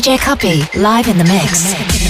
DJ Copy live in the mix.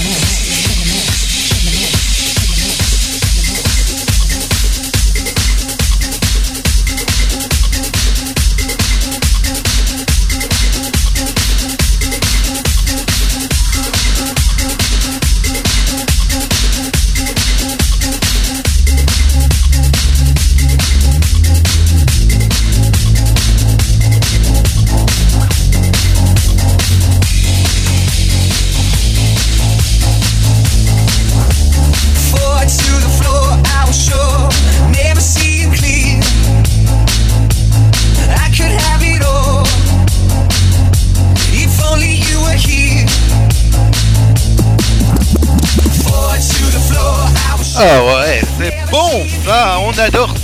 Ah ouais, c'est bon ça, on adore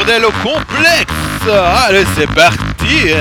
bordel au complexe. Allez, c'est parti.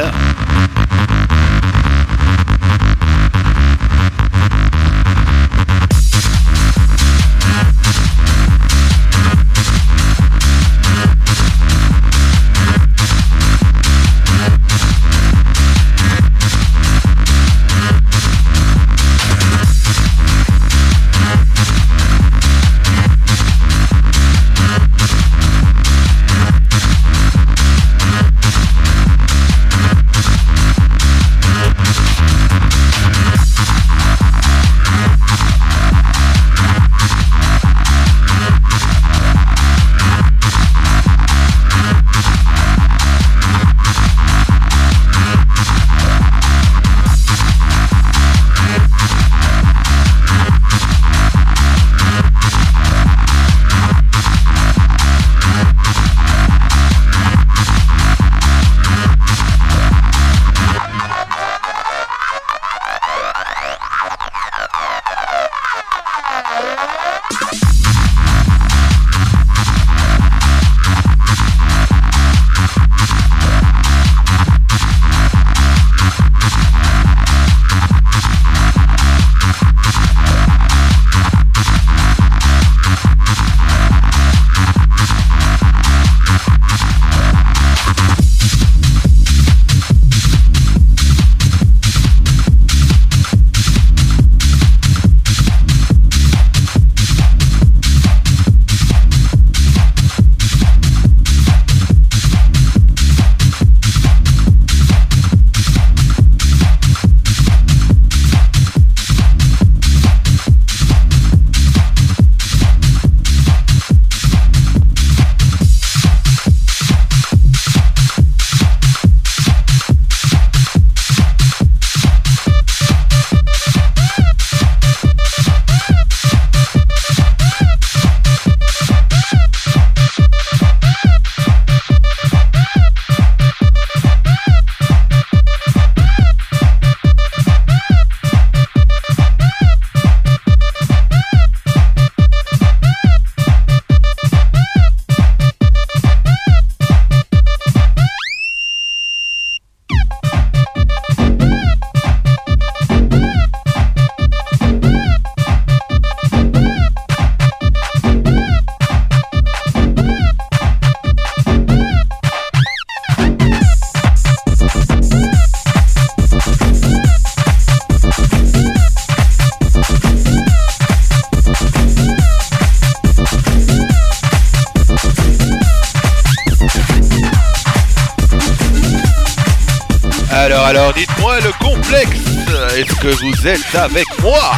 Êtes avec moi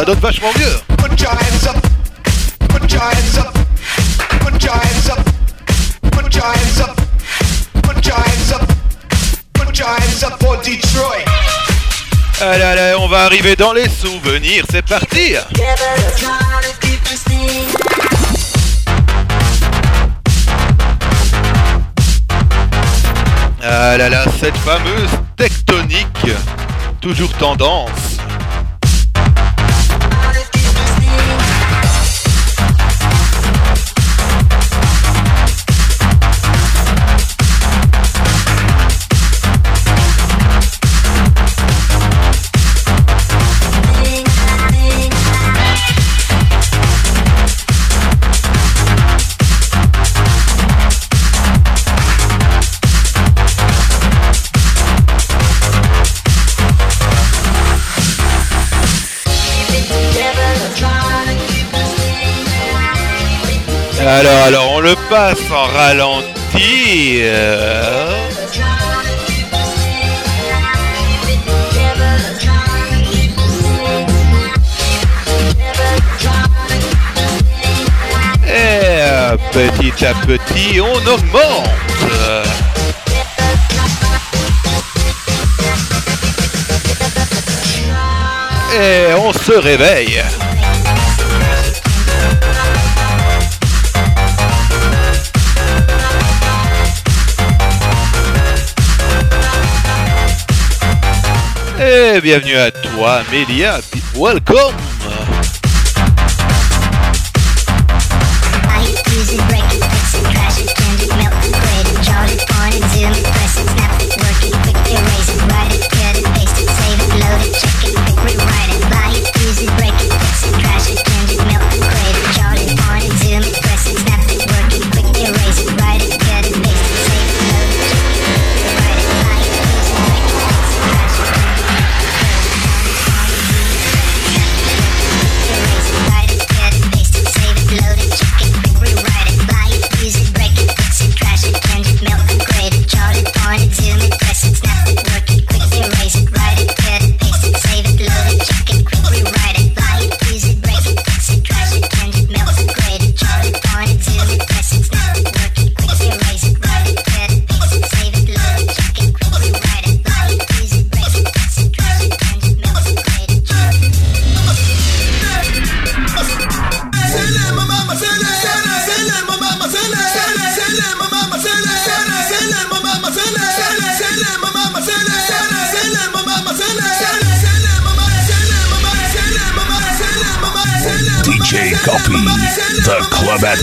Ça donne vachement mieux. Allez, allez, on va arriver dans les souvenirs. C'est parti. Ah là là, cette fameuse tectonique, toujours tendance. sans ralentir. Et petit à petit, on augmente. Et on se réveille. Et bienvenue à toi, Amelia. Welcome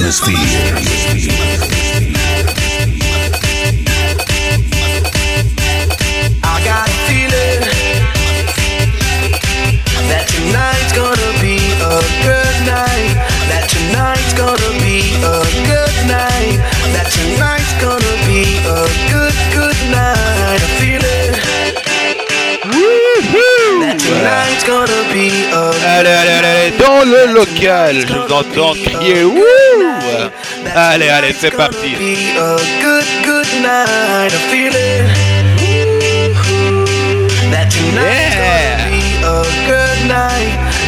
This feed. local. Je vous entends crier Wouh Allez, allez, c'est parti. Yeah.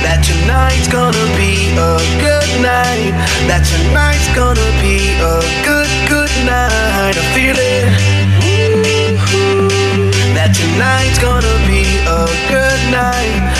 That tonight's gonna be a good night. That tonight's gonna be a good, good night. I feel it. Ooh, that tonight's gonna be a good night.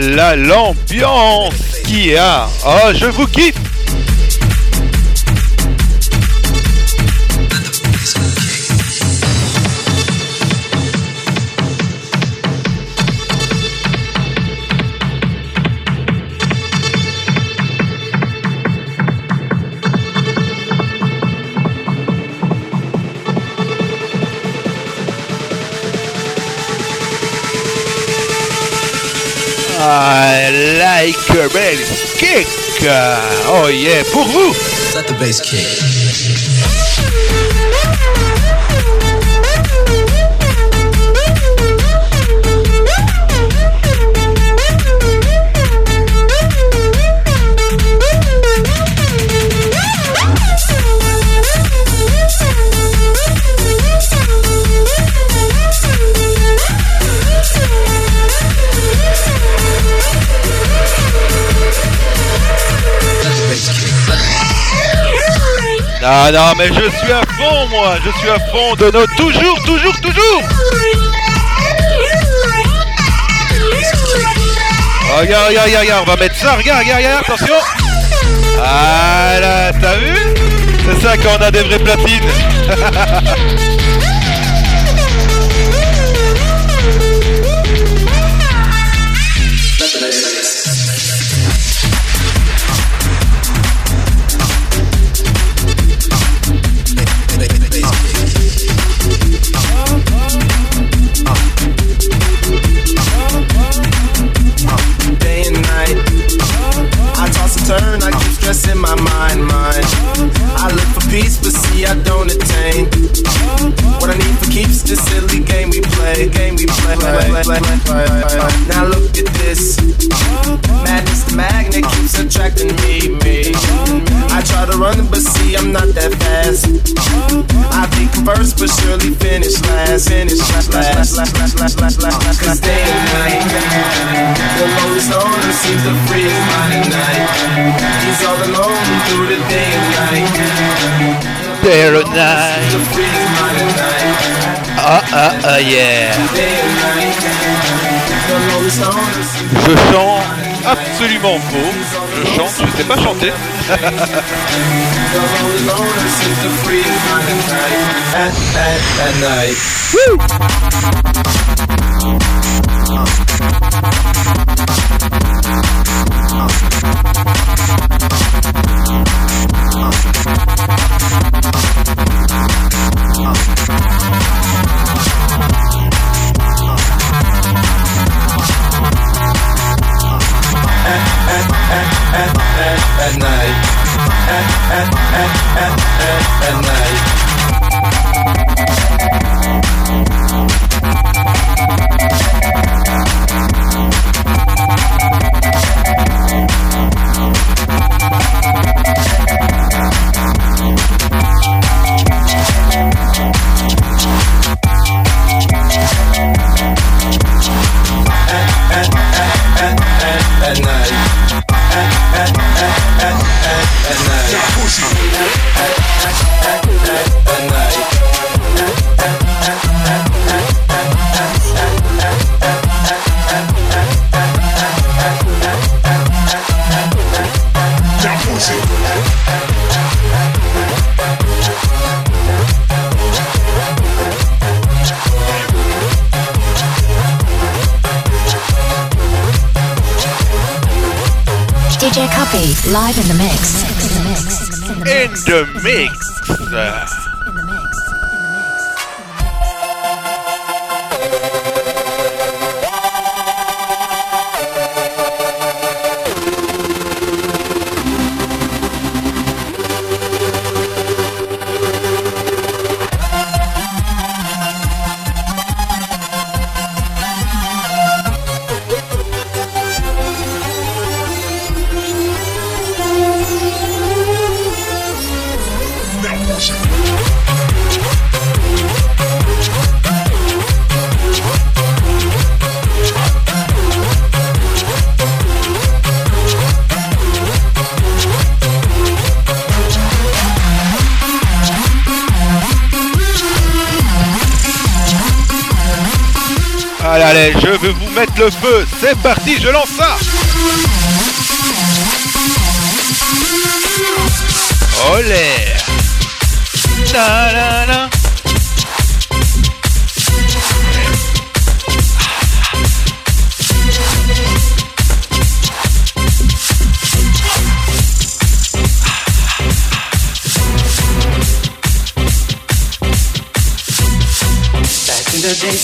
Là là, l'ambiance qu'il y a. Oh, je vous kiffe. I like a bass kick. Oh yeah, pour vous. Let the bass kick. Non, non, mais je suis à fond, moi. Je suis à fond de nos toujours, toujours, toujours. Regarde, regarde, regarde, regarde, on va mettre ça, regarde, regarde, regarde, attention. Voilà, t'as vu? C'est ça quand on a des vraies platines. turn, I keep stressing my mind, mind. I look for peace, but see I don't attain. What I need keeps this silly game we play, game we play. Now look at this. Madness, the magnet keeps attracting me, me. I try to run, but see I'm not that fast. I think first, but surely finish last, finish last, last, last, last, last, last, last. Cause day and night, the lowest owner seems to free his mind at night. He's all alone through the day and night. day. Ah ah ah yeah. Je chante absolument faux. Je chante, je ne sais pas chanter. At night. At, at, at, at, at, at night. Live in the mix. In the mix. In the In the mix. In the mix. Mettre le feu. C'est parti, je lance ça. Olé.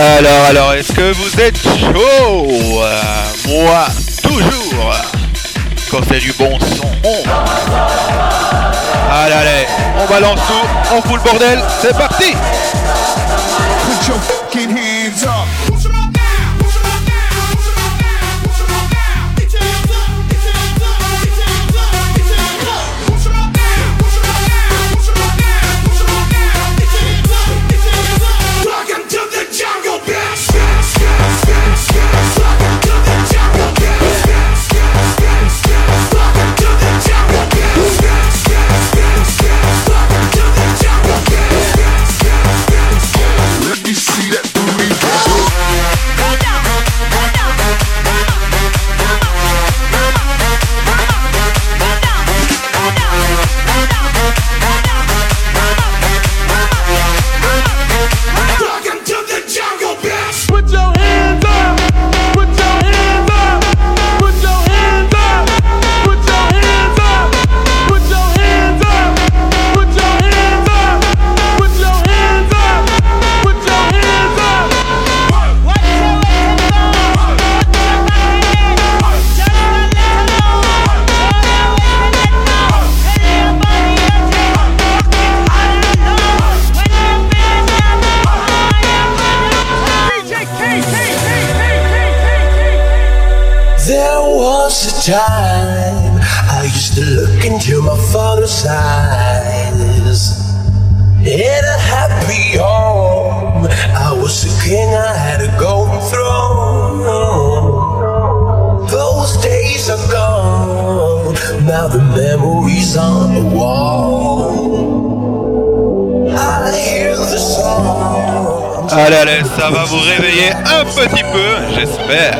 Alors, alors, est-ce que vous êtes chaud Euh, Moi, toujours. Quand c'est du bon son? Allez, allez, on balance tout, on fout le bordel, c'est parti time I used to look into my father's eyes. In a happy home, I was a king, I had a golden throne. Those days are gone, now the memories on the wall. I hear the song. Allez, allez, ça va vous réveiller un petit peu, j'espère.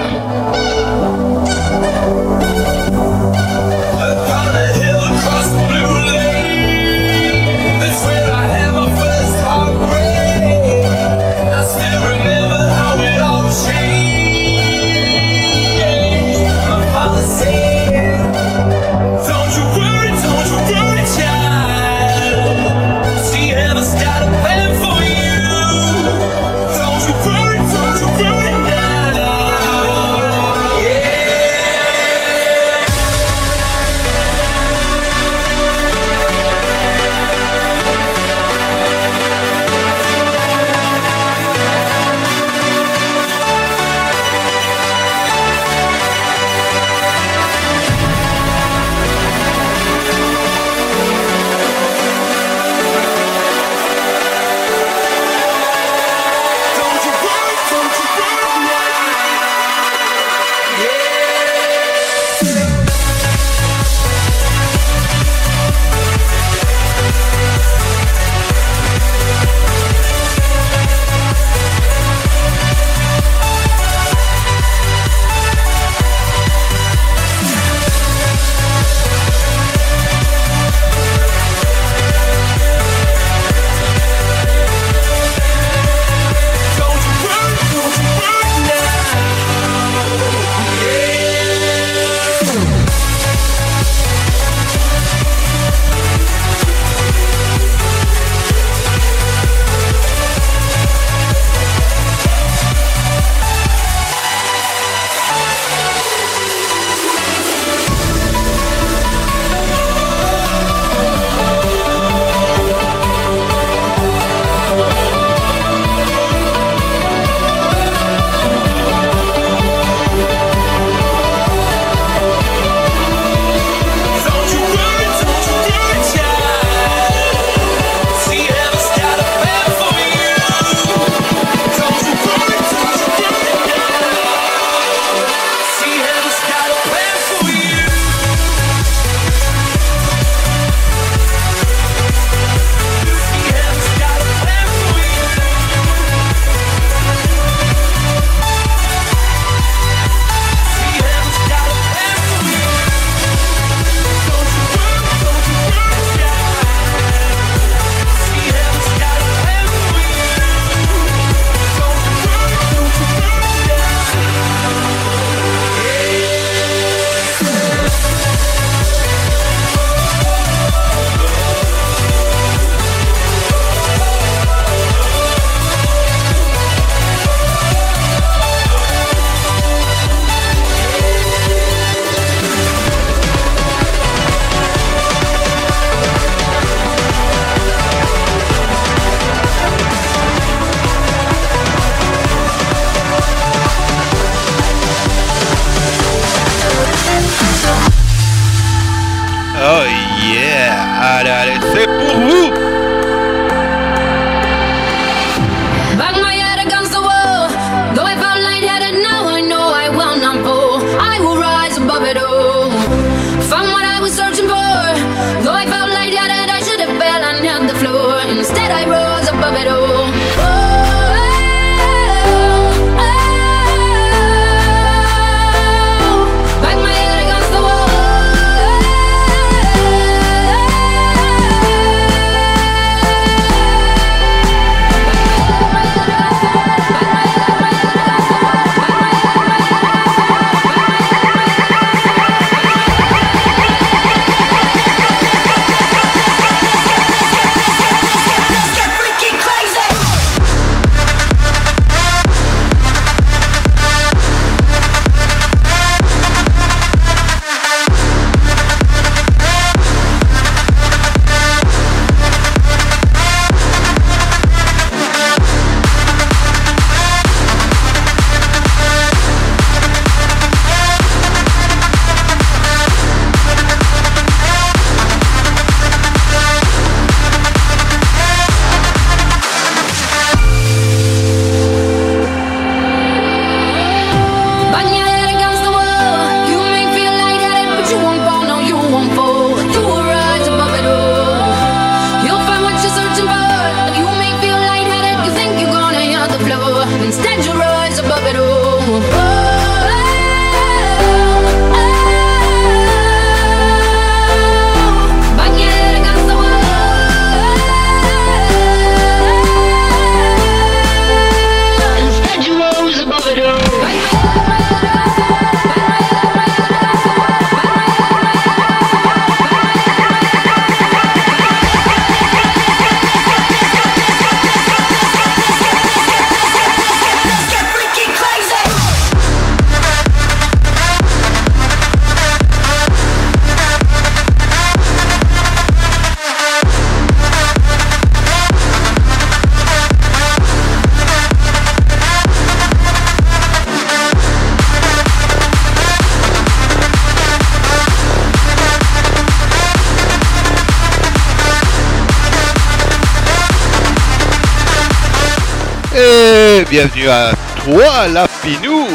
Bienvenue à toi, la Pinou.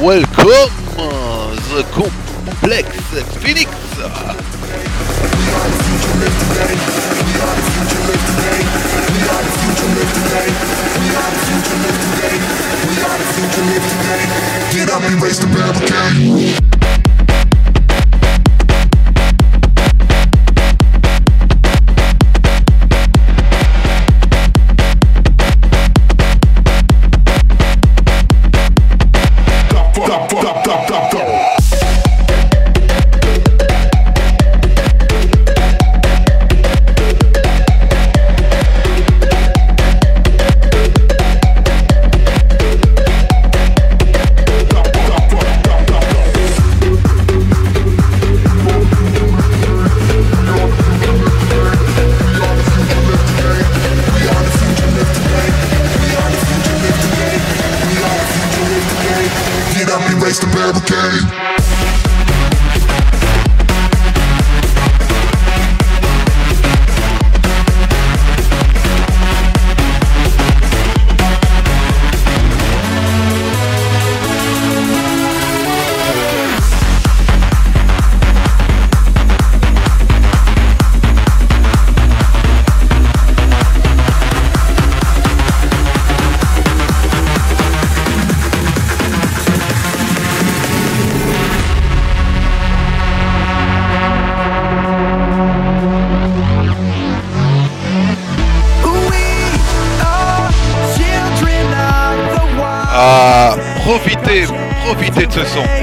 Welcome, the complex Phoenix. The. Ce son.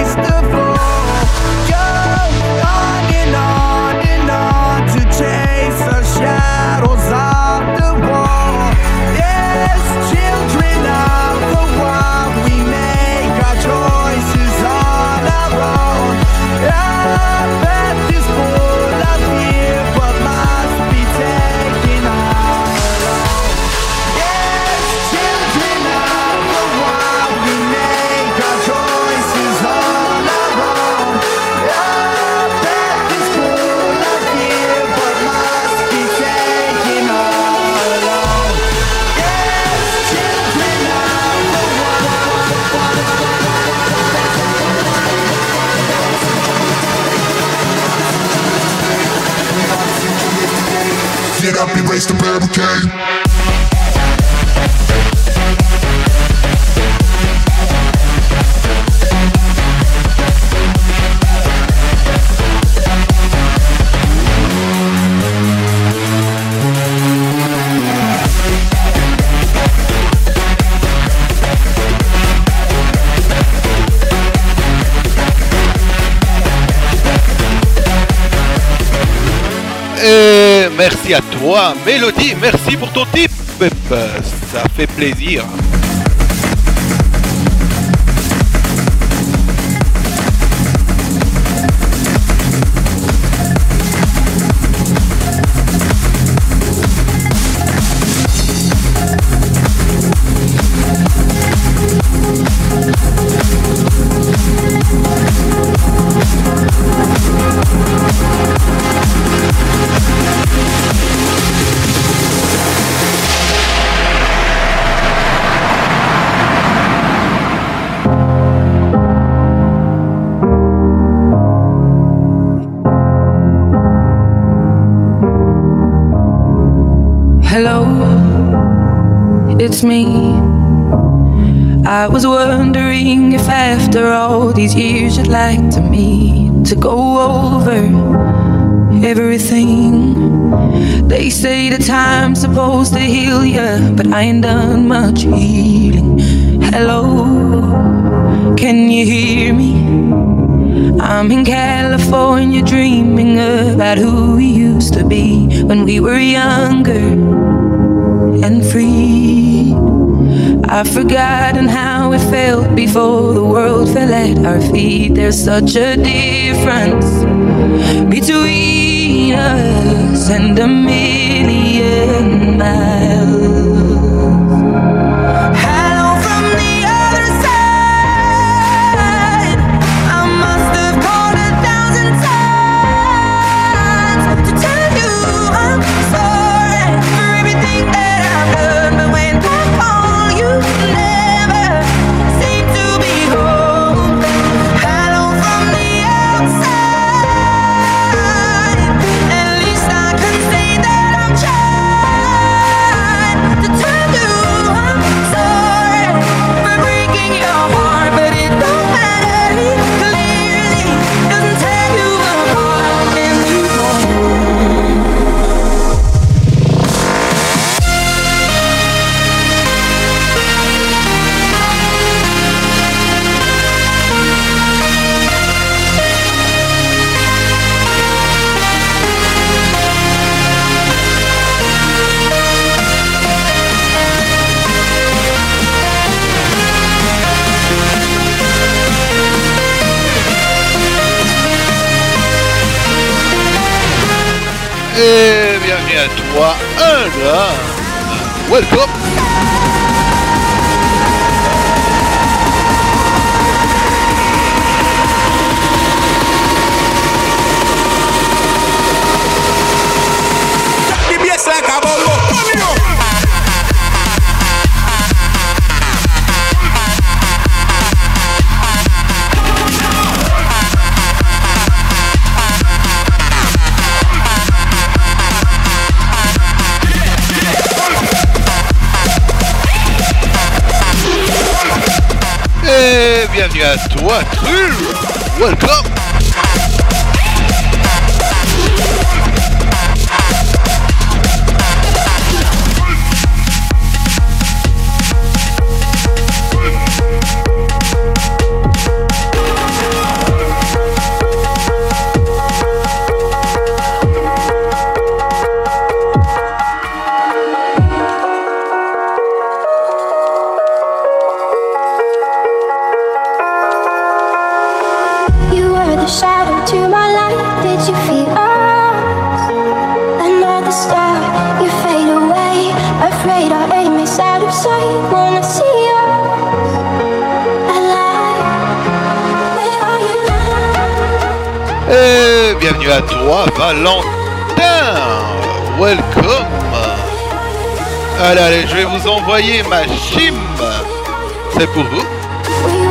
Mélodie, merci pour ton tip. Ça fait plaisir. time's supposed to heal you, but I ain't done much healing. Hello, can you hear me? I'm in California dreaming about who we used to be when we were younger and free. I've forgotten how it felt before the world fell at our feet. There's such a difference between us and a million miles. Welcome Welcome. Allez, allez, je vais vous envoyer ma chim. C'est pour vous.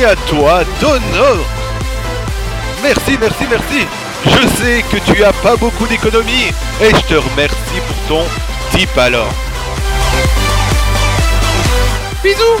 merci à toi, Merci, merci, merci. Je sais que tu as pas beaucoup d'économies et je te remercie pour ton tip alors. Bisous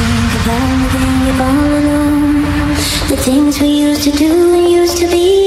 think about the all alone The things we used to do and used to be.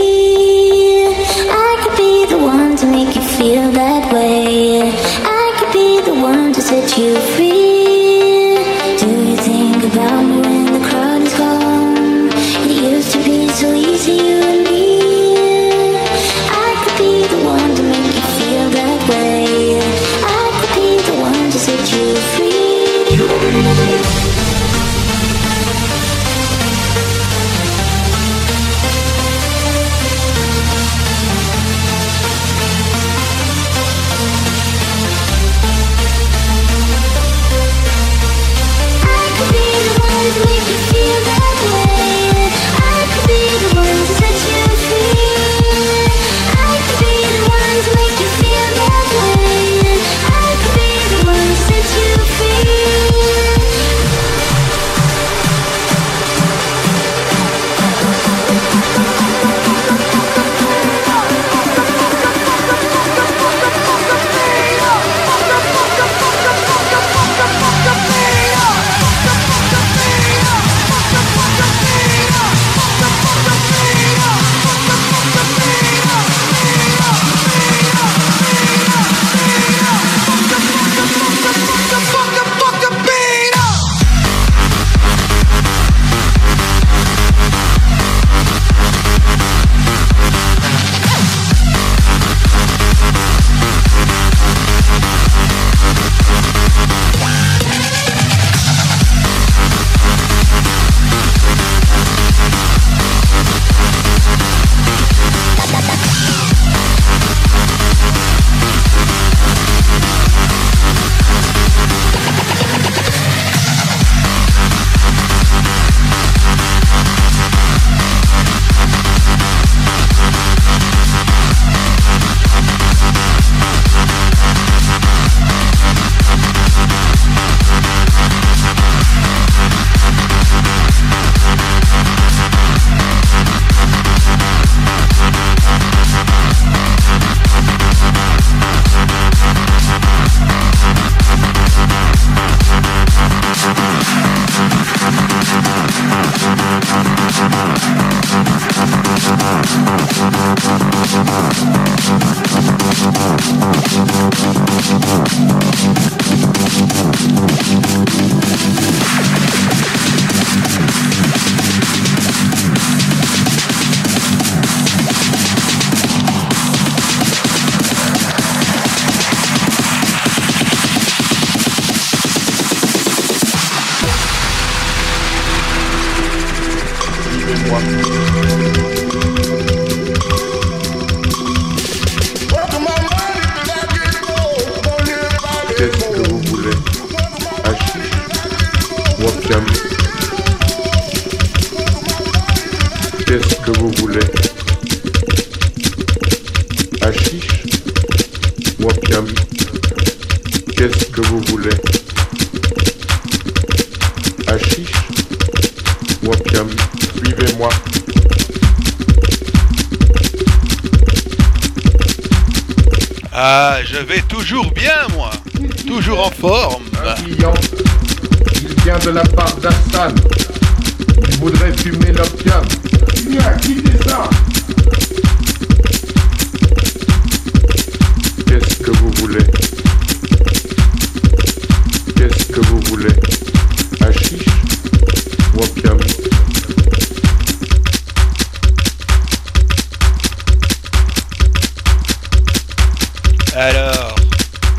Alors,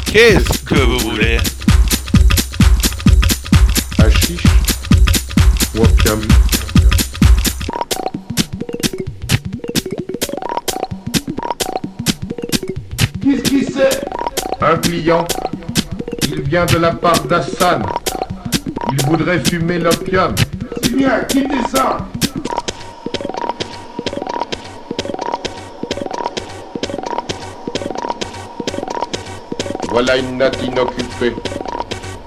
qu'est-ce que vous voulez? Hashish Wapiam. Qu'est-ce qui c'est? Un client. Il vient de la part d'Hassan. Il voudrait fumer l'opium. C'est bien, quittez ça Voilà une natte inoccupée.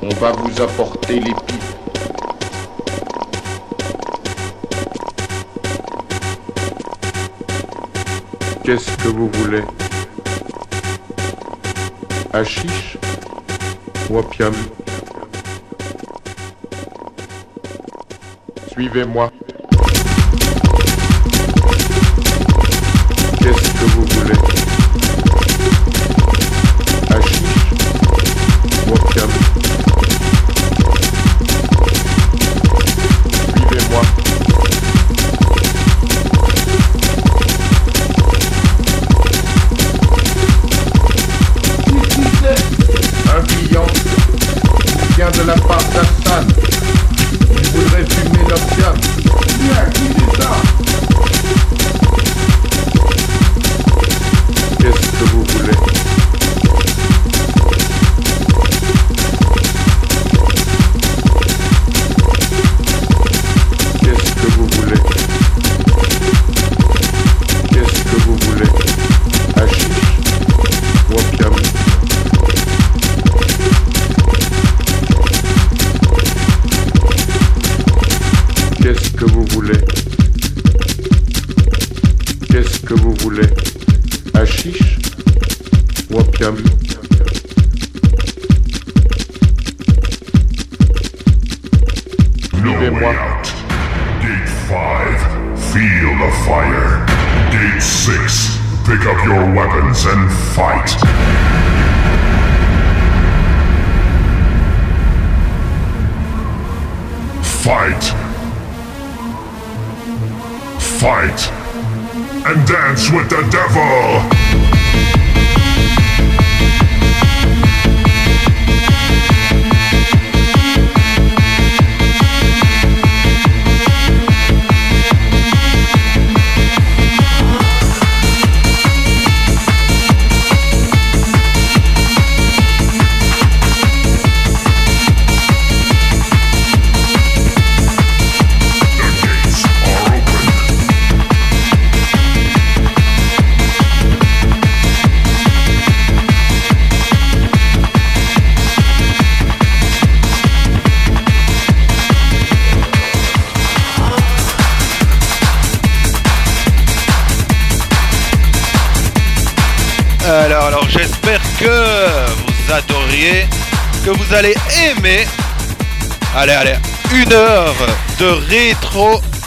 On va vous apporter les pipes. Qu'est-ce que vous voulez? Hachiche ou opium? Suivez-moi.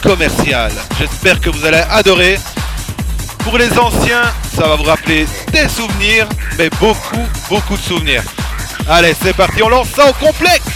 commercial. J'espère que vous allez adorer. Pour les anciens, ça va vous rappeler des souvenirs, mais beaucoup, beaucoup de souvenirs. Allez, c'est parti, on lance ça au complexe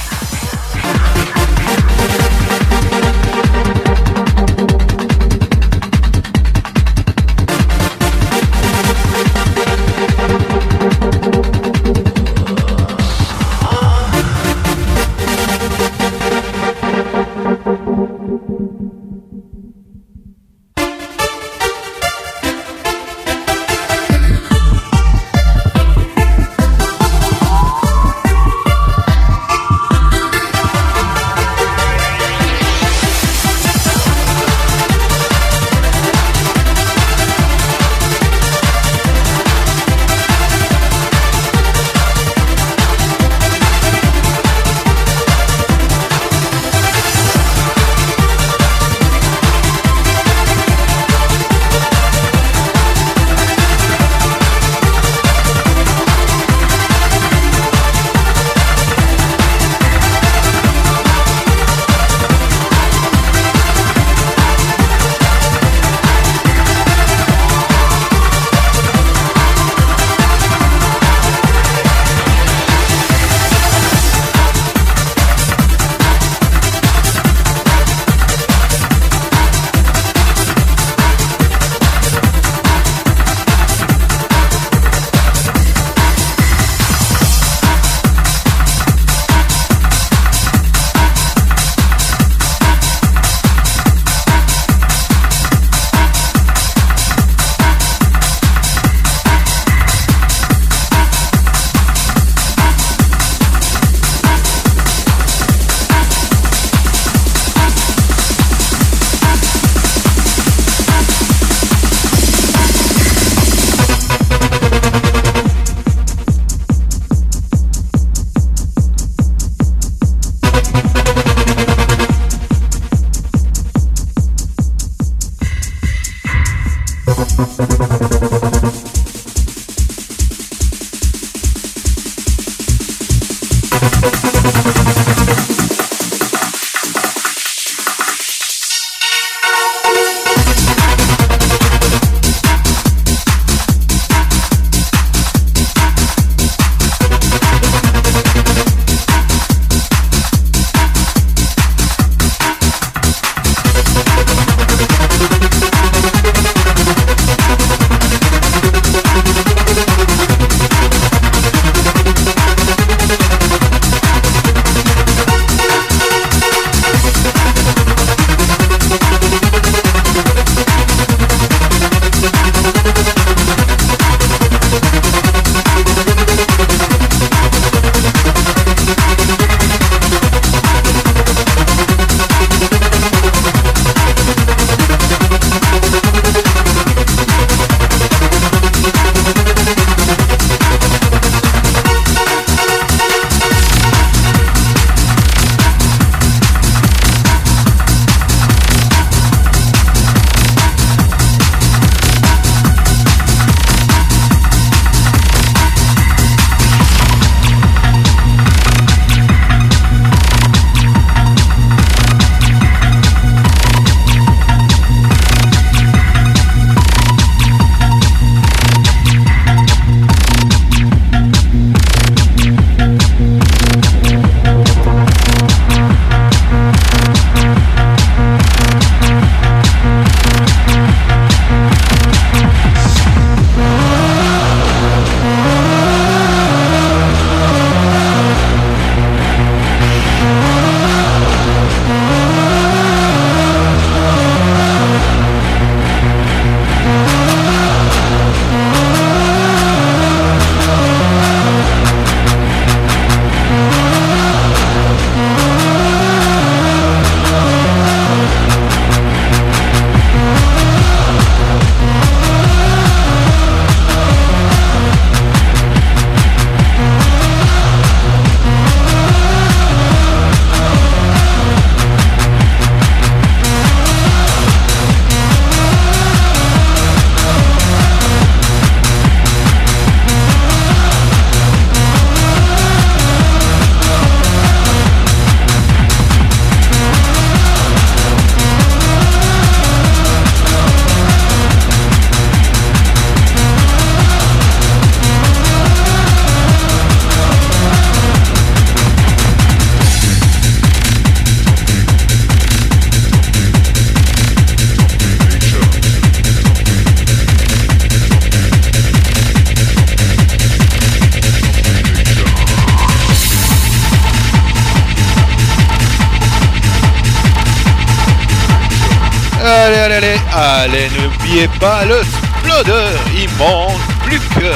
le Sploder, il manque plus que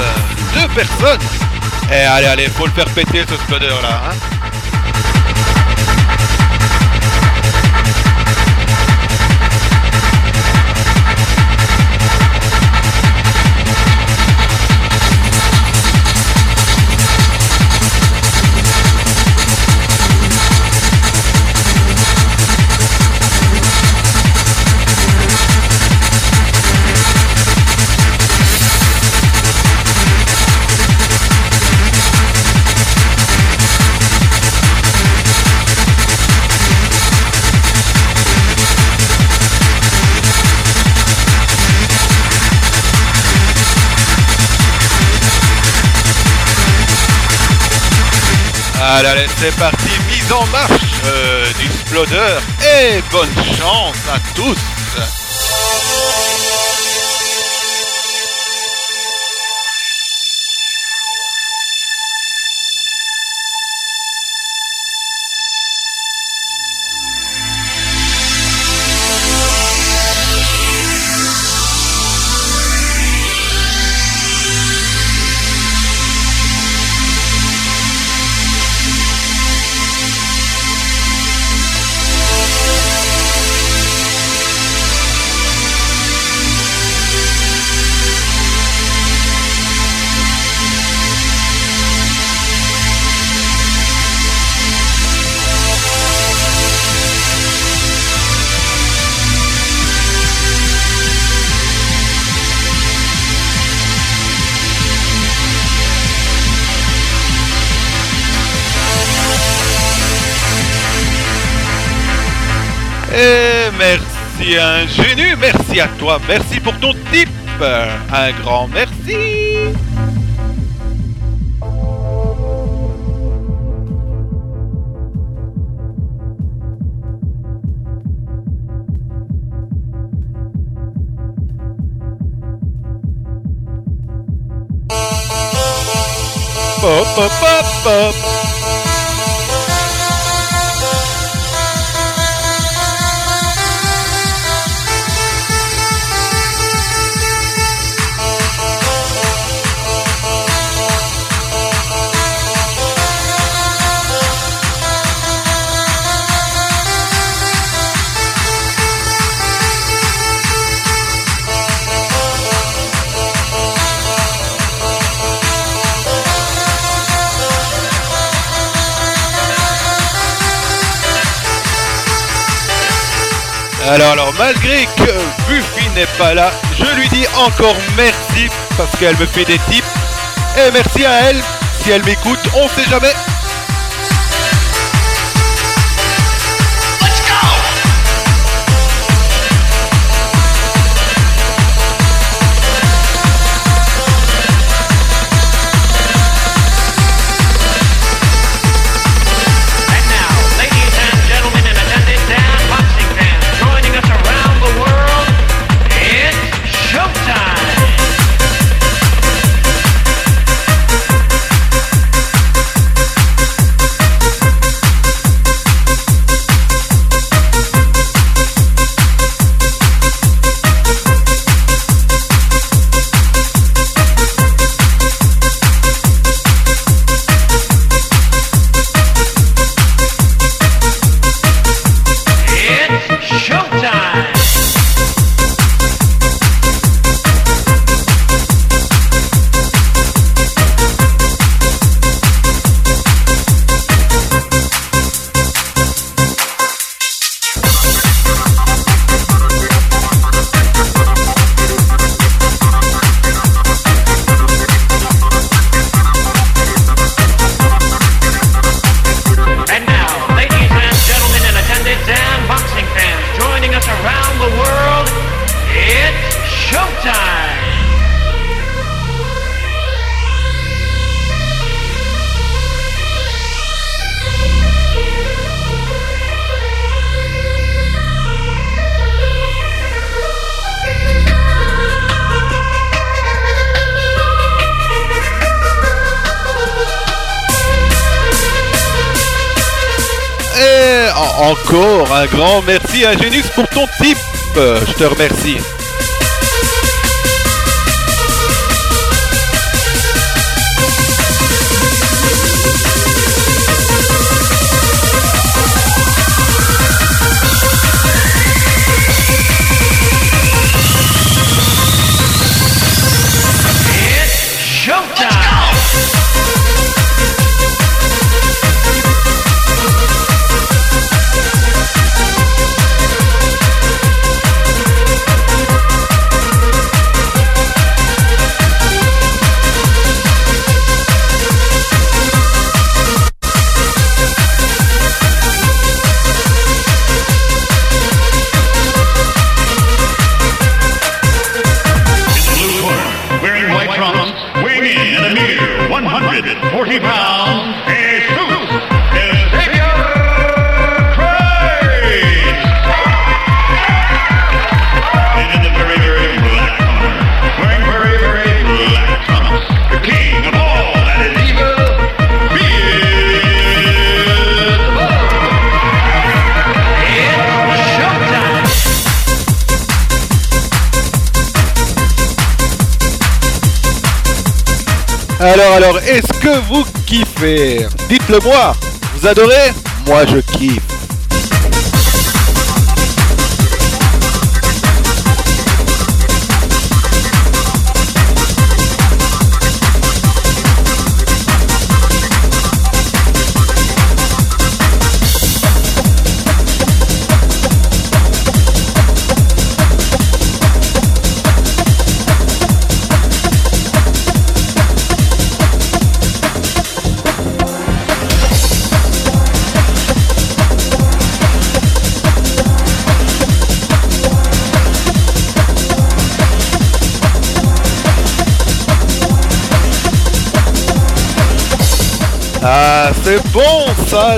deux personnes. Et allez, allez, faut le faire péter ce Sploder là, hein. Allez, c'est parti, mise en marche euh, du et bonne chance à tous. Merci Ingénu, merci à toi, merci pour ton tip. Un grand merci. Buffy n'est pas là, je lui dis encore merci parce qu'elle me fait des tips. Et merci à elle. Si elle m'écoute, on sait jamais. À Genus pour ton tip. Je te remercie. Moi. Vous adorez? Moi, je kiffe. C'est bon ça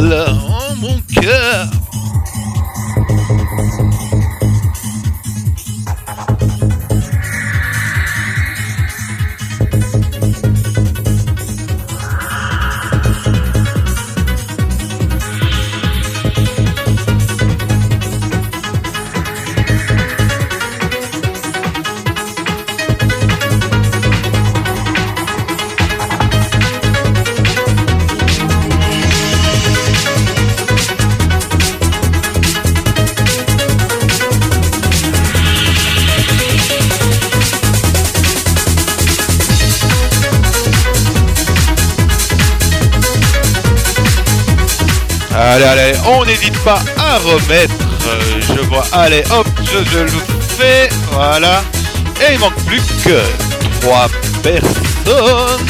love. Allez, allez, on n'hésite pas à remettre. euh, je vois, allez, hop, je, je le fais. Voilà. Et il manque plus que trois personnes.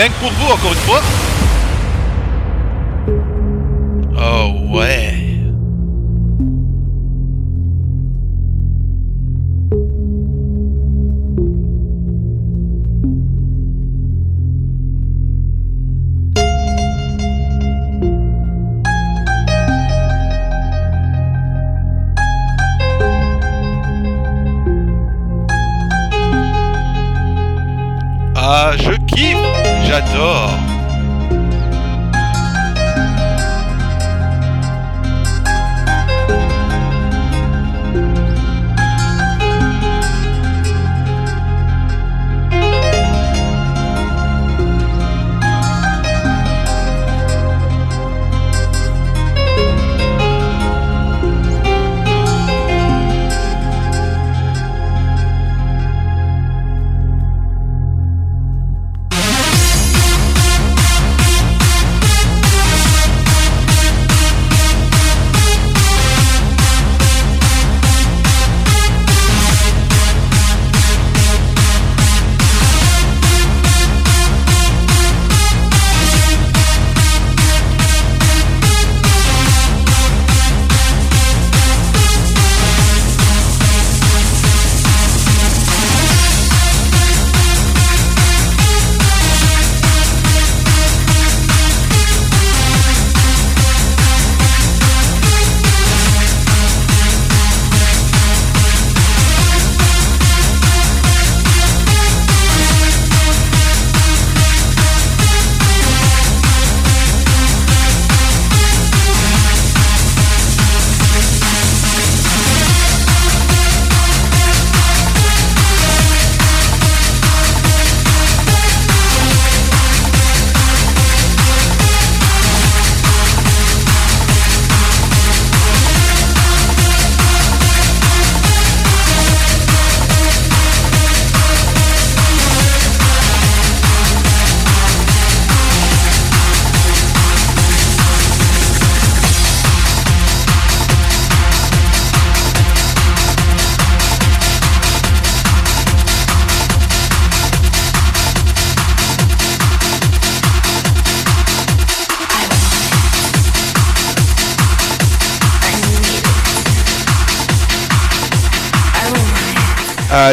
rien que pour vous, encore une.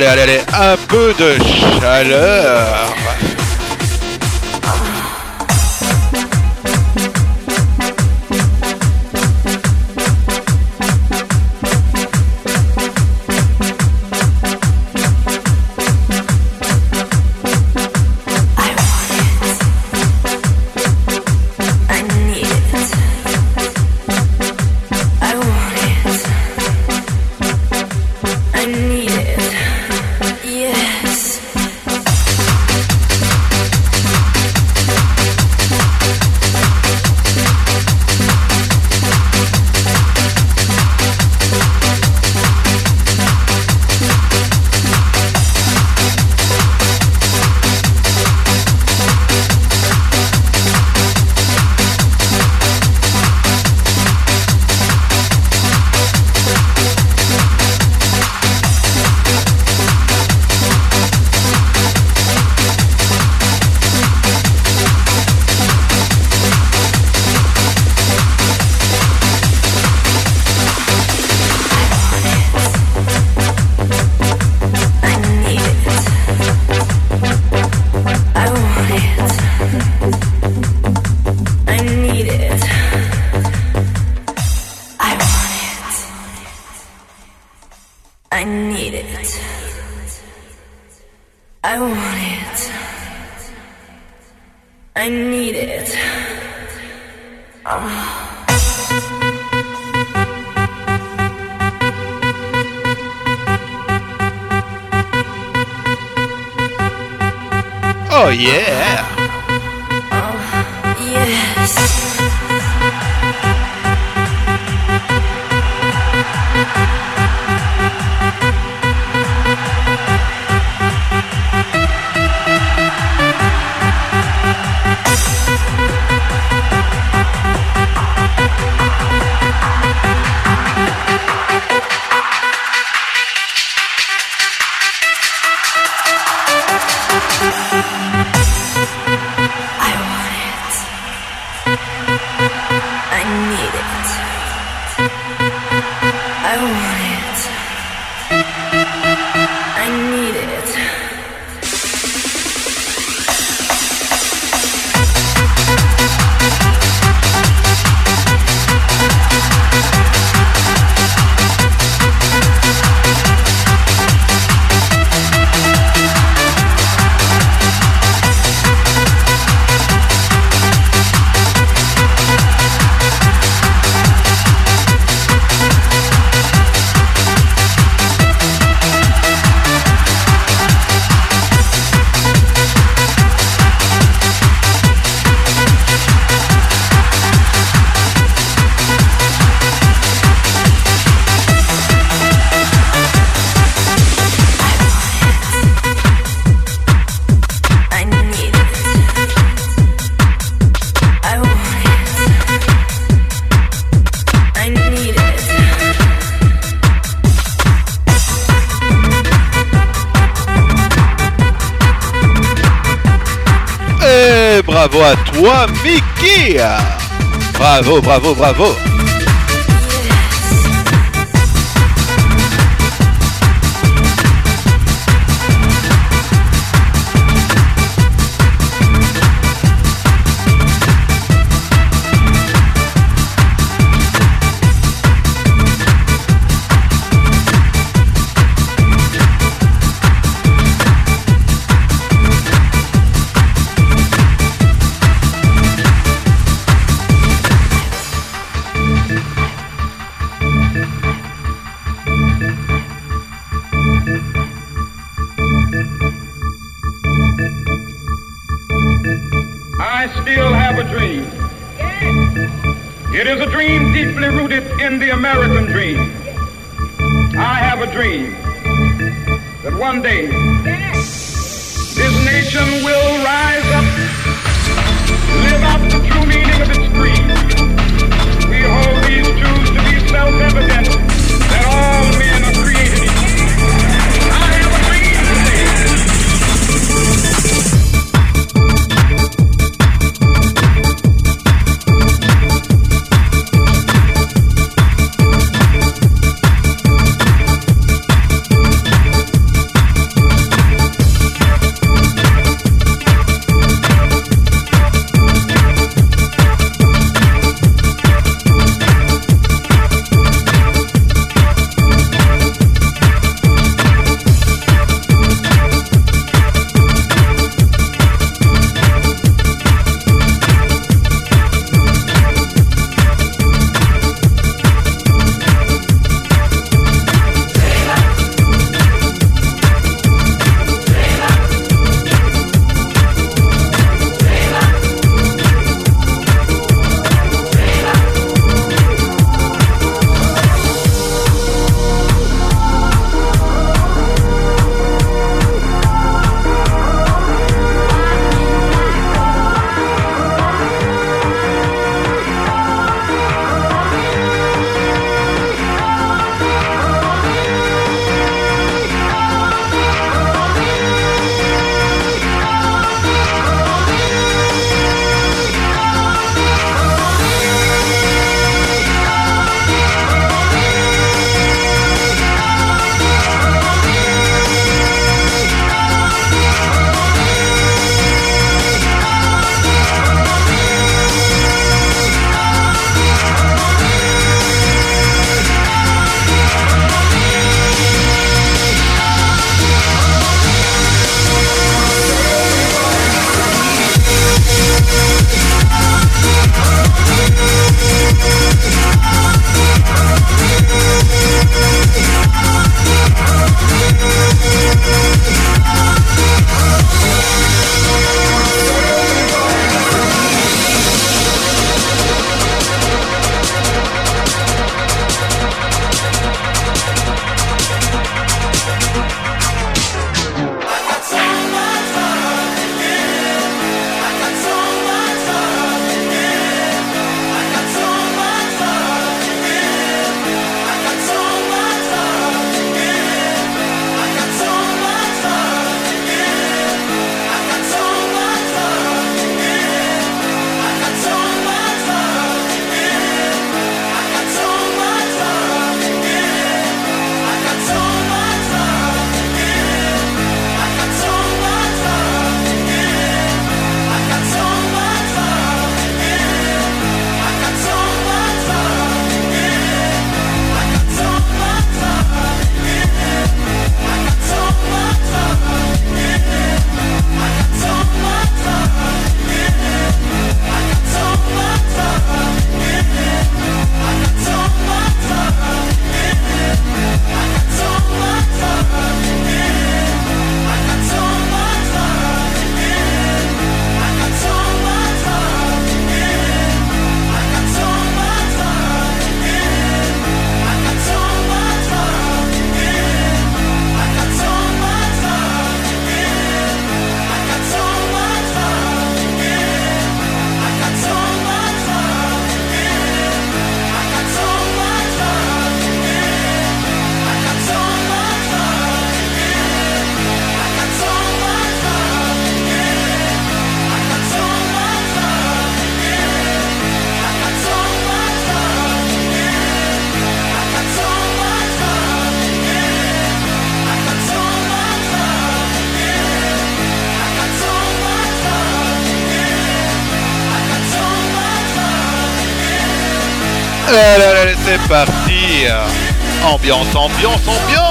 allez, allez, un peu de chaleur. Bravo, bravo, dream that one day this nation will rise up, live out the true meaning of its creed. We hold these truths to be self-evident Allez, allez, allez, c'est parti. Ambiance, ambiance, ambiance.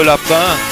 Lapin.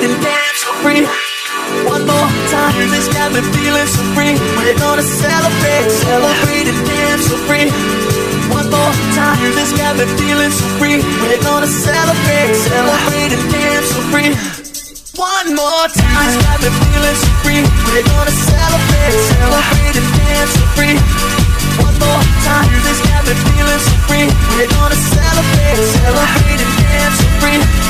and dance so free. One more time. Music's got me feeling so free. We're gonna celebrate, celebrate and dance so free. One more time. Music's got me feeling so free. We're gonna celebrate, celebrate and dance so free. One more time. It's got me feeling so free. We're gonna celebrate, celebrate and dance so free. One more time. Music's got me feeling so free. We're gonna celebrate, celebrate and dance so free.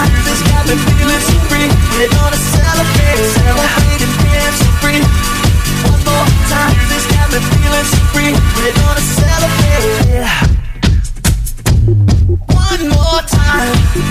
Time. Got me feeling so free. We're gonna celebrate, celebrate and dance free. One more time. It's got me feeling so free. We're gonna celebrate. One more time.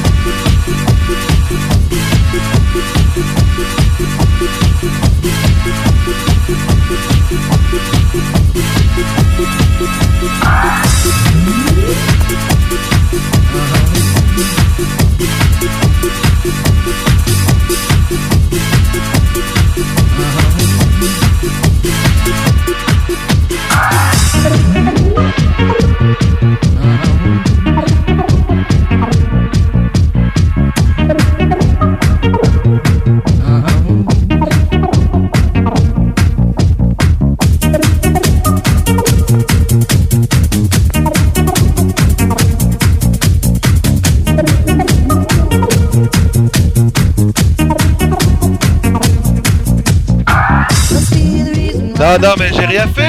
Non, non, mais j'ai rien fait,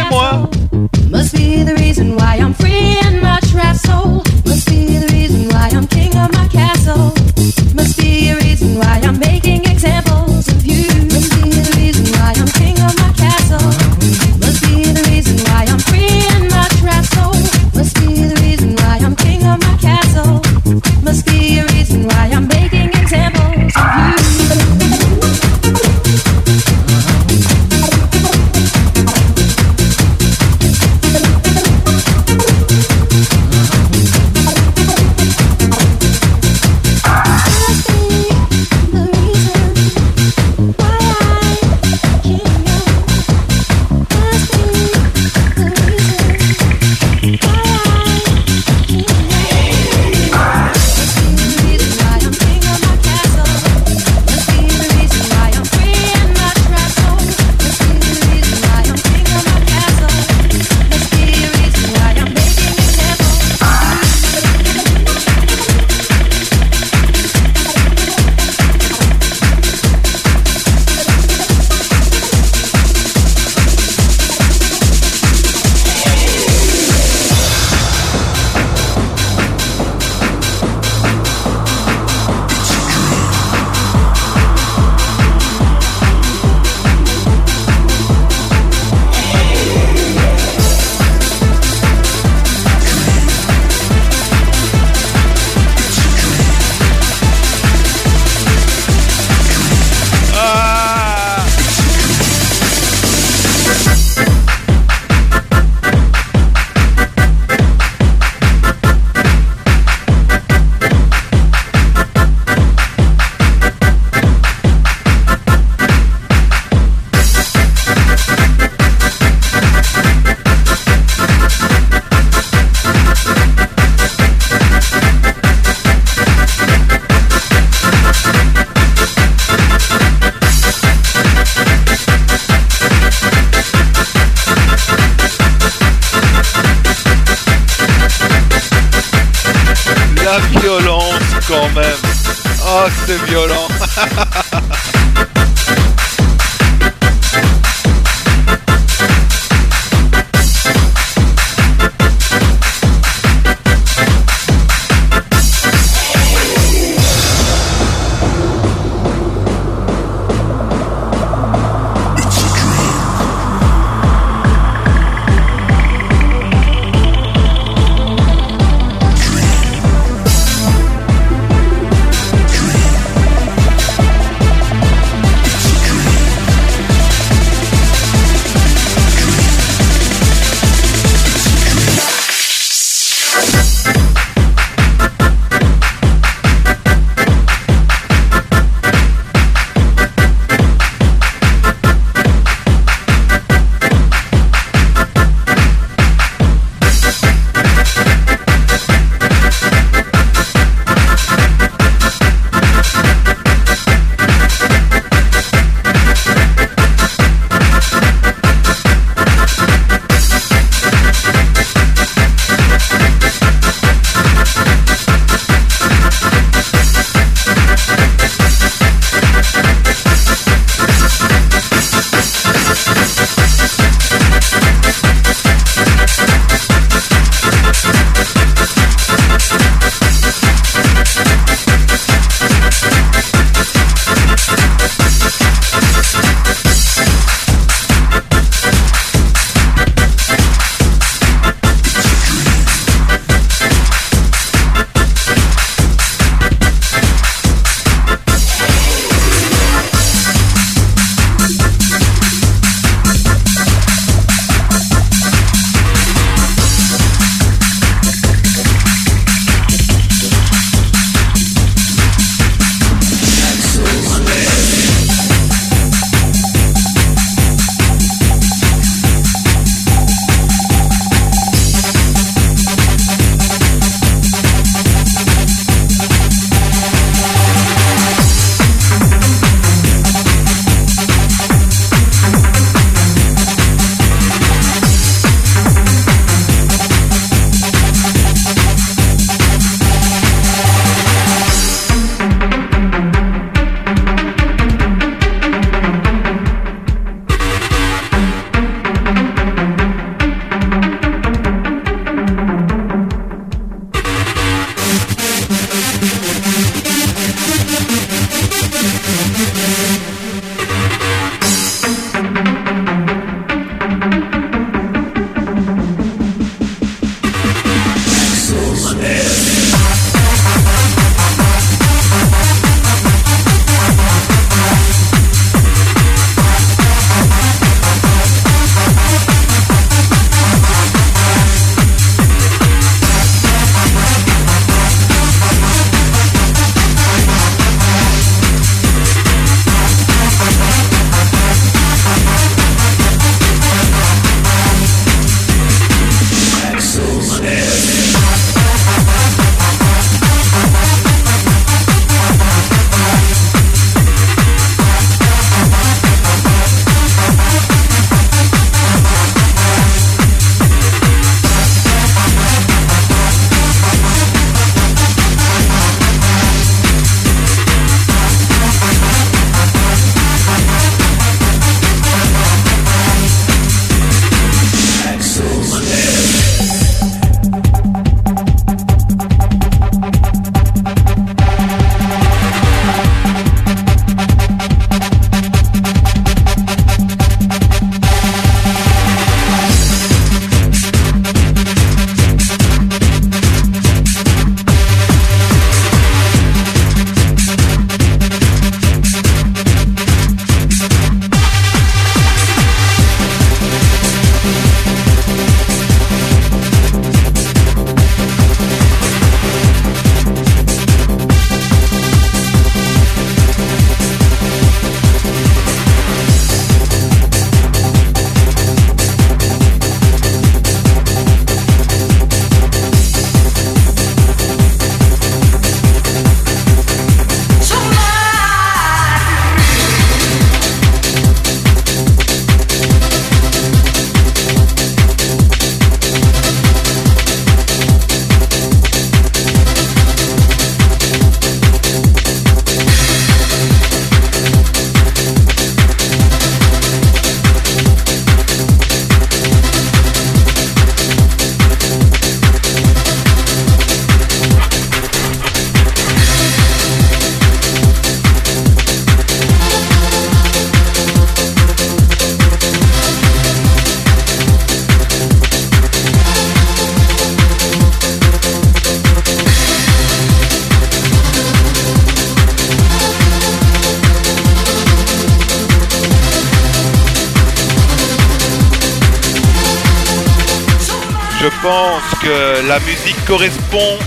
que la musique correspond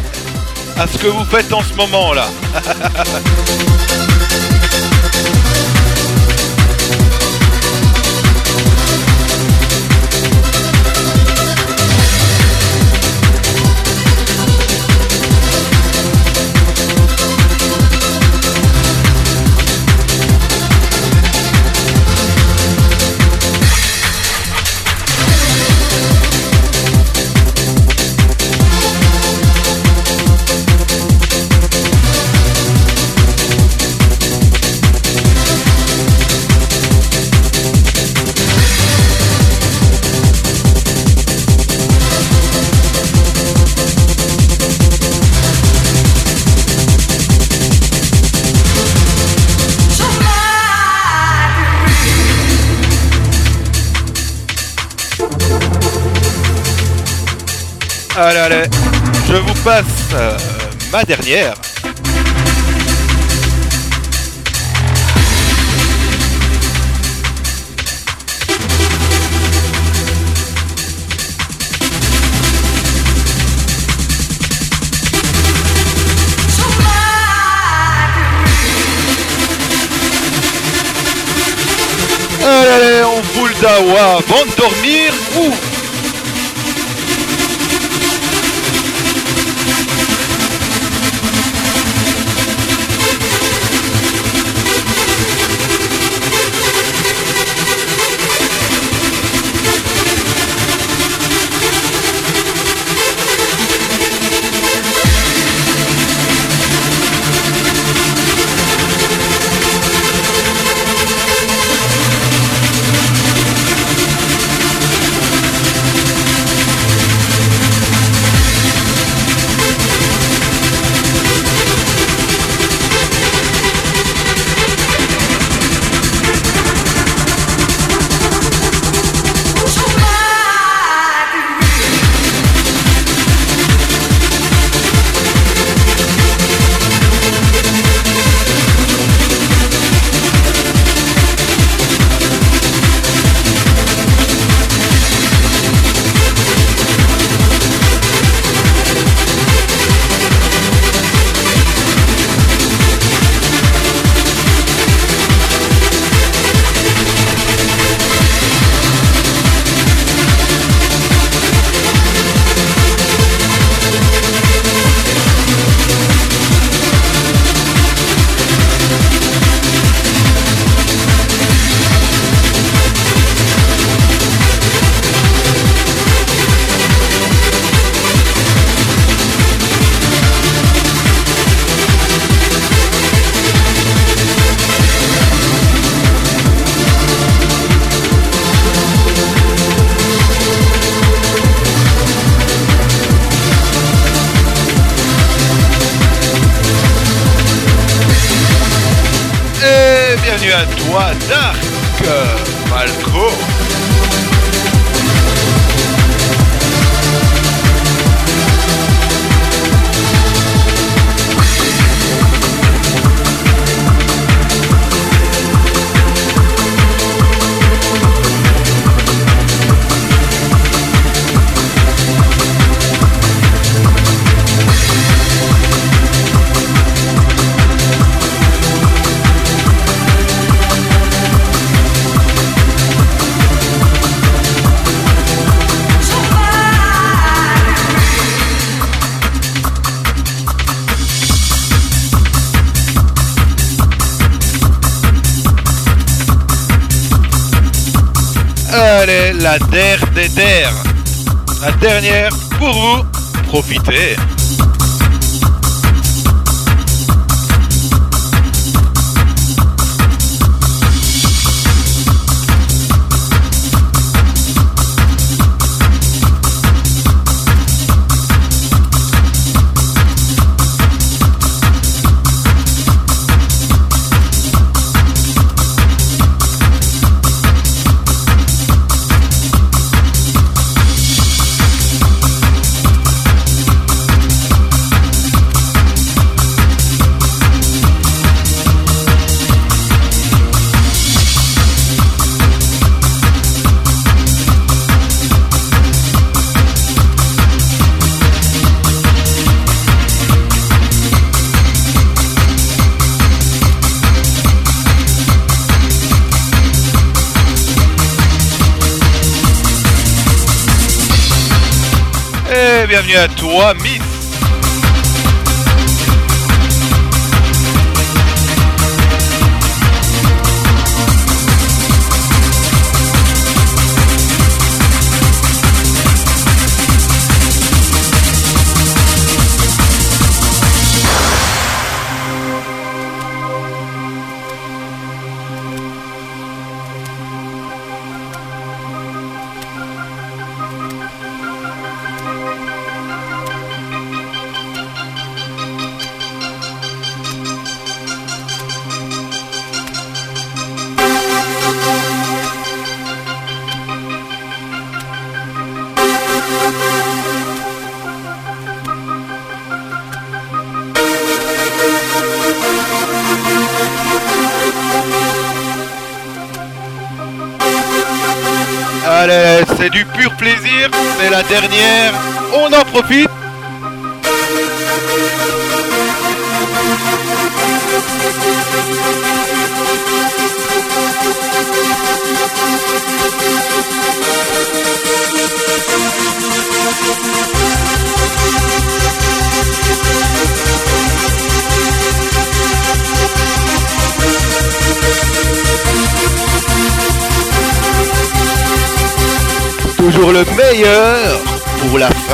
à ce que vous faites en ce moment là. passe euh, ma dernière. Allez, on fout le dawa avant de dormir ou à toi, Dark la der des der. La dernière pour vous. Profitez. 我命 on en profite.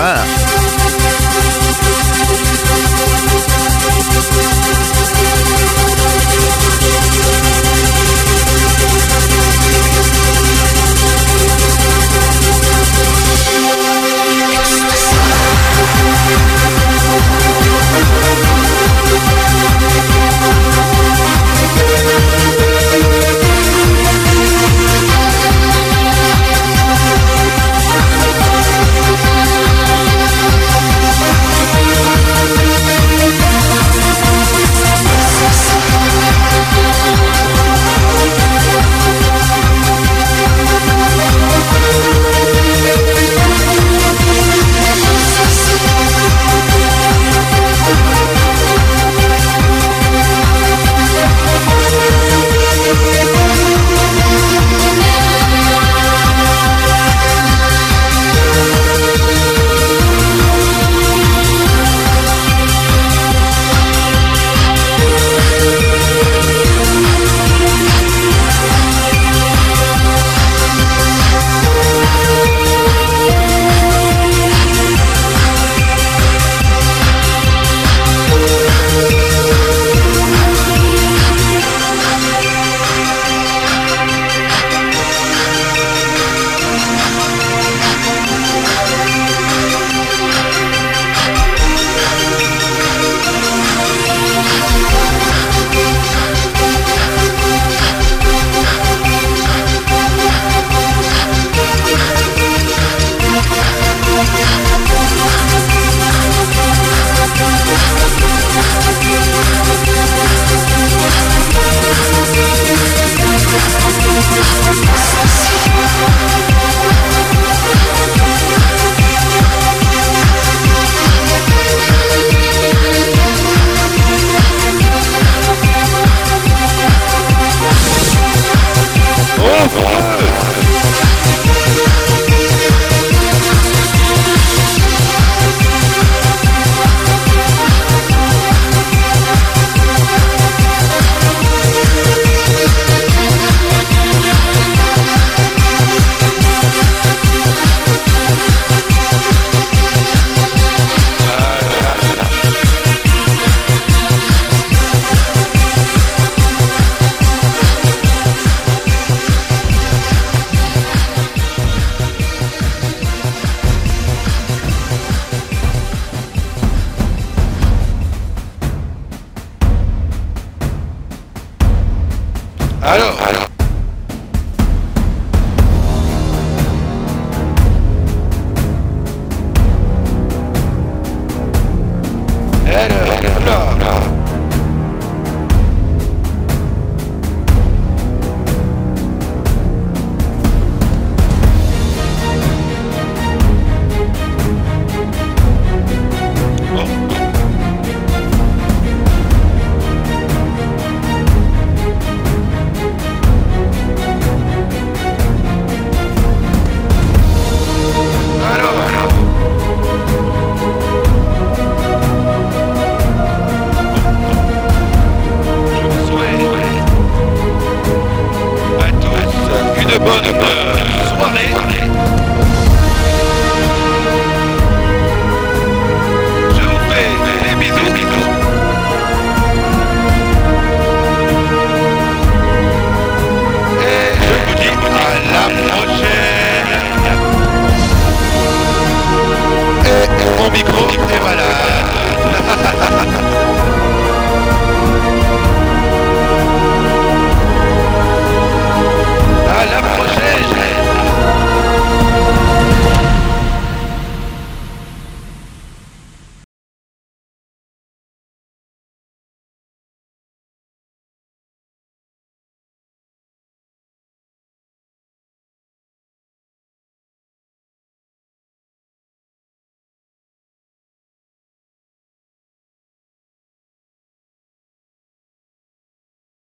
Ага.